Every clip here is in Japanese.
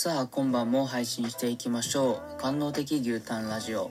さあ今晩も配信していきましょう。官能的牛タンラジオ、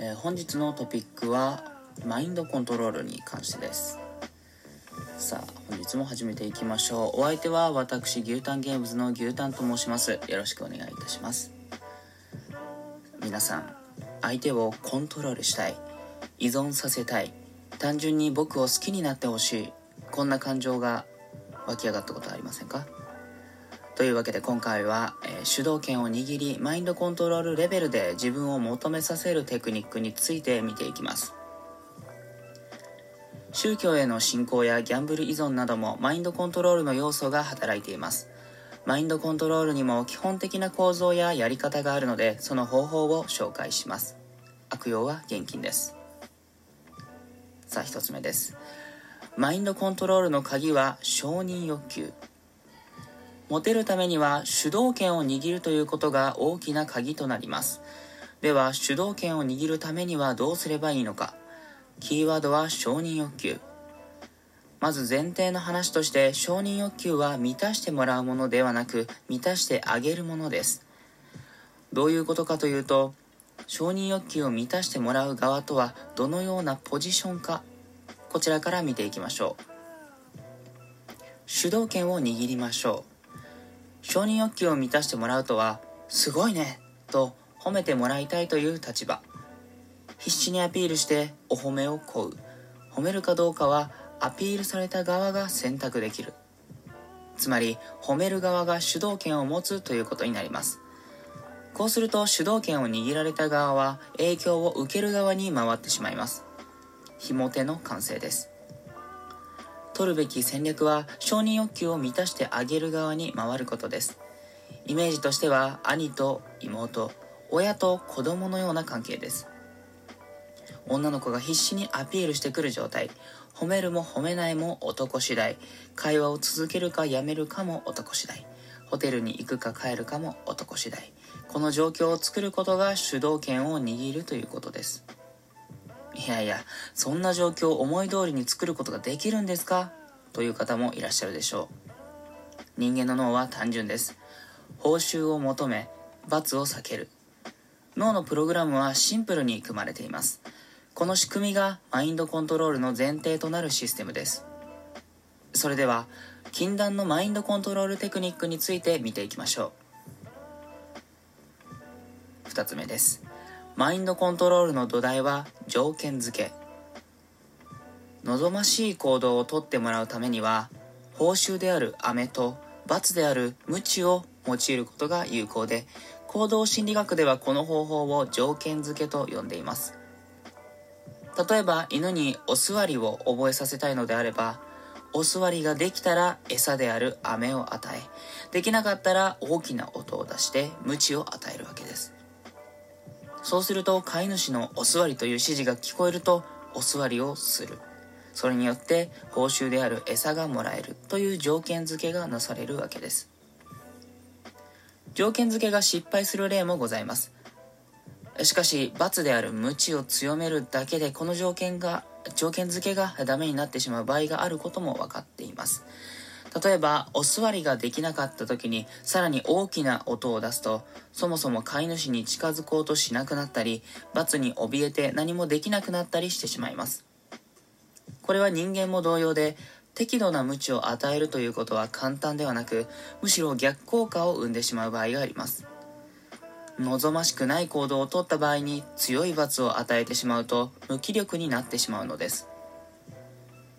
えー、本日のトピックはマインドコントロールに関してです。さあ本日も始めていきましょう。お相手は私牛タンゲームズの牛タンと申します。よろしくお願いいたします。皆さん相手をコントロールしたい。依存させたい。単純に僕を好きになってほしい。こんな感情が湧き上がったことありませんか？というわけで今回は、えー、主導権を握りマインドコントロールレベルで自分を求めさせるテクニックについて見ていきます。宗教への信仰やギャンブル依存などもマインドコントロールの要素が働いています。マインドコントロールにも基本的な構造ややり方があるのでその方法を紹介します。悪用は現金です。さあ1つ目です。マインドコントロールの鍵は承認欲求。モテるためには主導権を握るということが大きな鍵となります。では主導権を握るためにはどうすればいいのか。キーワードは承認欲求。まず前提の話として承認欲求は満たしてもらうものではなく満たしてあげるものです。どういうことかというと承認欲求を満たしてもらう側とはどのようなポジションかこちらから見ていきましょう。主導権を握りましょう。承認欲求を満たしてもらうとは、すごいねと褒めてもらいたいという立場。必死にアピールしてお褒めを請う。褒めるかどうかはアピールされた側が選択できる。つまり、褒める側が主導権を持つということになります。こうすると主導権を握られた側は影響を受ける側に回ってしまいます。ひも手の完成です。取るべき戦略は承認欲求を満たしてあげる側に回ることです。イメージとしては兄と妹親と子供のような関係です。女の子が必死にアピールしてくる状態。褒めるも褒めないも男次第。会話を続けるかやめるかも男次第。ホテルに行くか帰るかも男次第。この状況を作ることが主導権を握るということです。いやいや、そんな状況を思い通りに作ることができるんですか？という方もいらっしゃるでしょう。人間の脳は単純です。報酬を求め、罰を避ける。脳のプログラムはシンプルに組まれています。この仕組みがマインドコントロールの前提となるシステムです。それでは、禁断のマインドコントロールテクニックについて見ていきましょう。2つ目です。マインドコントロールの土台は条件付け。望ましい行動をとってもらうためには報酬である飴と罰である無知を用いることが有効で行動心理学ではこの方法を条件付けと呼んでいます。例えば犬にお座りを覚えさせたいのであればお座りができたら餌である飴を与えできなかったら大きな音を出して無知を与えるわけです。そうすると飼い主のお座りという指示が聞こえるとお座りをする。それによって報酬である餌がもらえるという条件付けがなされるわけです。条件付けが失敗する例もございます。しかし、罰である無知を強めるだけでこの条件が、条件付けがダメになってしまう場合があることも分かっています。例えば、お座りができなかった時に、さらに大きな音を出すと、そもそも飼い主に近づこうとしなくなったり、罰に怯えて何もできなくなったりしてしまいます。これは人間も同様で、適度な無知を与えるということは簡単ではなく、むしろ逆効果を生んでしまう場合があります。望ましくない行動をとった場合に強い罰を与えてしまうと無気力になってしまうのです。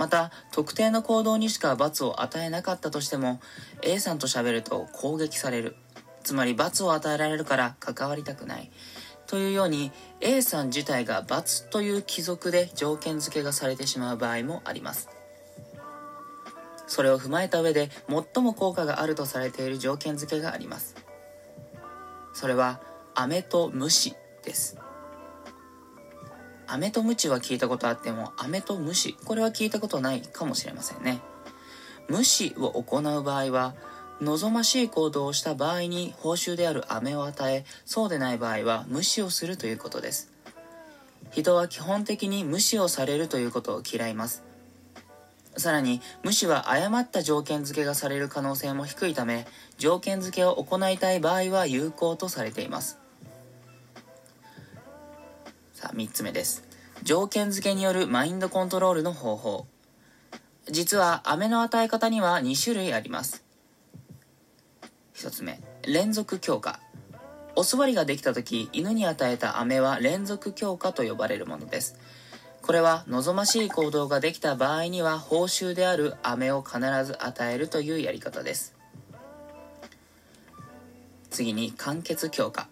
また特定の行動にしか罰を与えなかったとしても A さんと喋ると攻撃される。つまり罰を与えられるから関わりたくない。というように A さん自体が罰という貴族で条件付けがされてしまう場合もあります。それを踏まえた上で最も効果があるとされている条件付けがあります。それは飴と無視です。飴とムチは聞いたことあっても、飴と無視、これは聞いたことないかもしれませんね。無視を行う場合は、望ましい行動をした場合に報酬である飴を与え、そうでない場合は無視をするということです。人は基本的に無視をされるということを嫌います。さらに無視は誤った条件付けがされる可能性も低いため条件付けを行いたい場合は有効とされていますさあ3つ目です。条件付けによるマインドコントロールの方法。実は飴の与え方には2種類あります。1つ目連続強化。お座りができた時犬に与えた飴は連続強化と呼ばれるものです。これは望ましい行動ができた場合には報酬である飴を必ず与えるというやり方です。次に完結強化。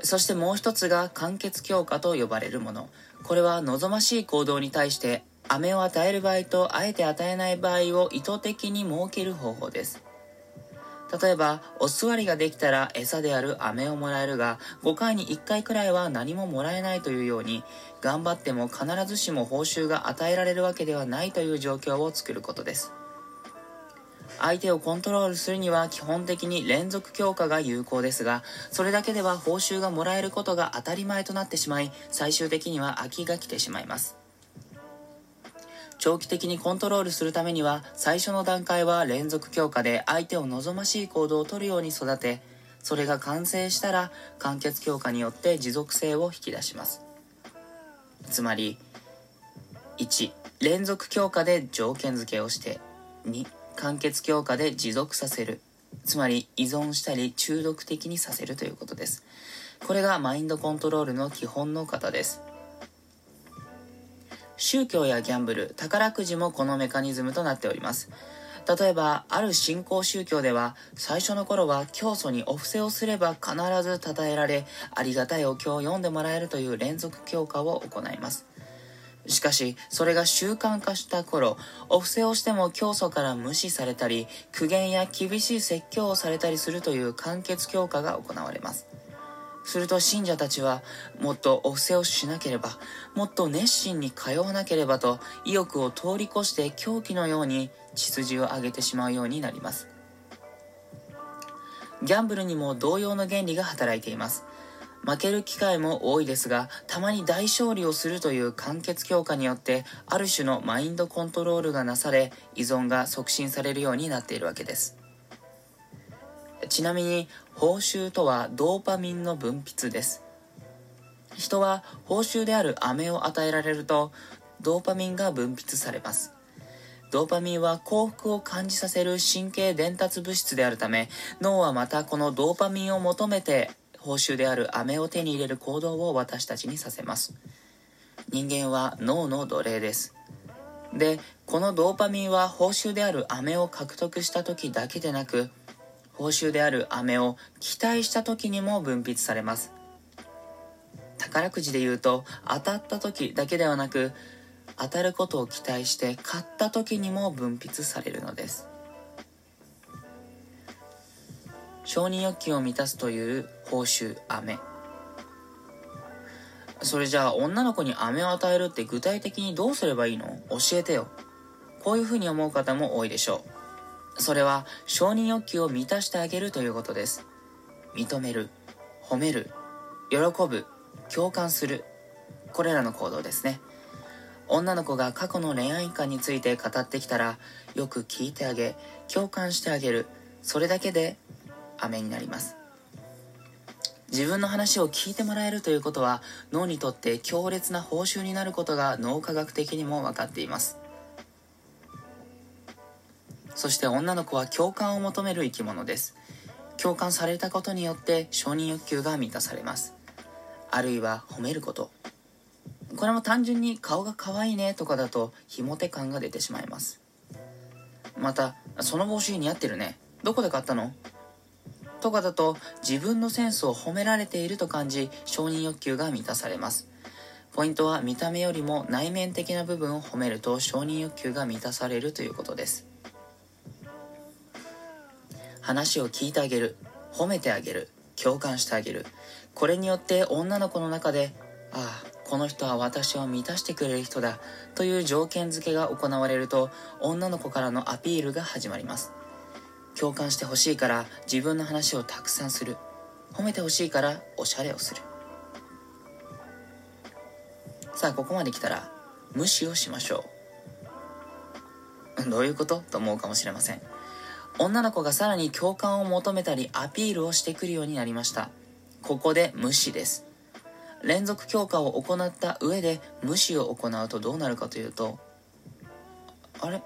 そしてもう一つが完結強化と呼ばれるものこれは望ましい行動に対して飴を与える場合とあえて与えない場合を意図的に設ける方法です例えば、お座りができたら餌である飴をもらえるが、5回に1回くらいは何ももらえないというように、頑張っても必ずしも報酬が与えられるわけではないという状況を作ることです。相手をコントロールするには基本的に連続強化が有効ですが、それだけでは報酬がもらえることが当たり前となってしまい、最終的には飽きが来てしまいます。長期的にコントロールするためには最初の段階は連続強化で相手を望ましい行動をとるように育てそれが完成したら完結強化によって持続性を引き出しますつまり1連続強化で条件付けをして2完結強化で持続させるつまり依存したり中毒的にさせるということですこれがマインドコントロールの基本の型です宗教やギャンブル、宝くじもこのメカニズムとなっております。例えば、ある新興宗教では、最初の頃は教祖にお布施をすれば必ず称えられ、ありがたいお経を読んでもらえるという連続強化を行います。しかし、それが習慣化した頃、お布施をしても教祖から無視されたり、苦言や厳しい説教をされたりするという完結強化が行われます。すると信者たちはもっとお布施をしなければもっと熱心に通わなければと意欲を通り越して狂気のように血筋を上げてしまうようになりますギャンブルにも同様の原理が働いています負ける機会も多いですがたまに大勝利をするという完結強化によってある種のマインドコントロールがなされ依存が促進されるようになっているわけです。ちなみに報酬とはドーパミンの分泌です。人は報酬である飴を与えられるとドーパミンが分泌されます。ドーパミンは幸福を感じさせる神経伝達物質であるため脳はまたこのドーパミンを求めて報酬である飴を手に入れる行動を私たちにさせます。人間は脳の奴隷です。でこのドーパミンは報酬である飴を獲得した時だけでなく報酬である飴を期待した時にも分泌されます。宝くじで言うと当たった時だけではなく当たることを期待して買った時にも分泌されるのです。承認欲求を満たすという報酬飴それじゃあ女の子に飴を与えるって具体的にどうすればいいの？教えてよこういうふうに思う方も多いでしょうそれは承認欲求を満たしてあげるということです。認める、褒める、喜ぶ、共感する。これらの行動ですね。女の子が過去の恋愛観について語ってきたら、よく聞いてあげ、共感してあげる。それだけで、飴になります。自分の話を聞いてもらえるということは脳にとって強烈な報酬になることが脳科学的にも分かっています。そして女の子は共感を求める生き物です。共感されたことによって承認欲求が満たされます。あるいは褒めること。これも単純に顔が可愛いねとかだとひも手感が出てしまいます。またその帽子似合ってるね。どこで買ったの？とかだと自分のセンスを褒められていると感じ承認欲求が満たされます。ポイントは見た目よりも内面的な部分を褒めると承認欲求が満たされるということです。話を聞いてあげる褒めてあげる共感してあげる。これによって女の子の中でああこの人は私を満たしてくれる人だという条件付けが行われると女の子からのアピールが始まります。共感してほしいから自分の話をたくさんする。褒めてほしいからおしゃれをする。さあここまで来たら無視をしましょう。どういうこと？と思うかもしれません。女の子がさらに共感を求めたりアピールをしてくるようになりました。ここで無視です。連続強化を行った上で無視を行うとどうなるかというとあれ？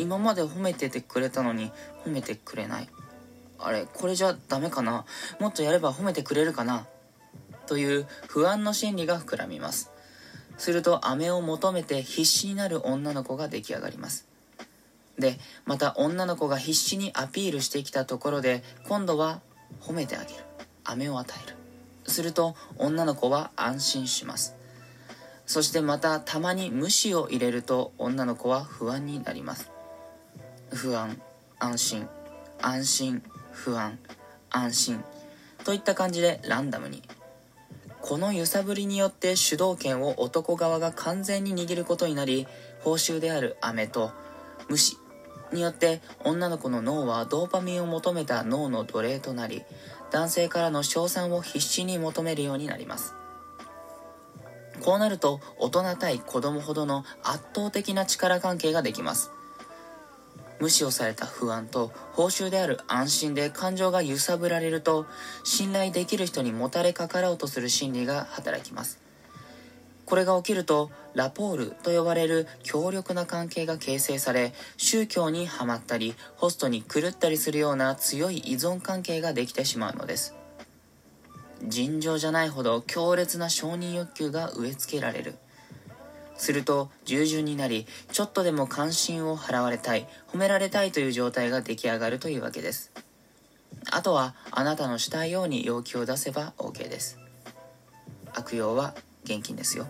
今まで褒めててくれたのに褒めてくれない。あれこれじゃダメかな？もっとやれば褒めてくれるかな？という不安の心理が膨らみます。すると飴を求めて必死になる女の子が出来上がります。でまた女の子が必死にアピールしてきたところで今度は褒めてあげる。飴を与える。すると女の子は安心します。そしてまたたまに無視を入れると女の子は不安になります。不安安心安心不安安心。といった感じでランダムに。この揺さぶりによって主導権を男側が完全に握ることになり報酬である飴と無視によって女の子の脳はドーパミンを求めた脳の奴隷となり男性からの称賛を必死に求めるようになります。こうなると大人対子供ほどの圧倒的な力関係ができます。無視をされた不安と報酬である安心で感情が揺さぶられると信頼できる人にもたれかかろうとする心理が働きます。これが起きるとラポールと呼ばれる強力な関係が形成され宗教にはまったりホストに狂ったりするような強い依存関係ができてしまうのです。尋常じゃないほど強烈な承認欲求が植え付けられる。すると従順になりちょっとでも関心を払われたい褒められたいという状態が出来上がるというわけです。あとはあなたのしたいように要求を出せば OK です。悪用は現金ですよ。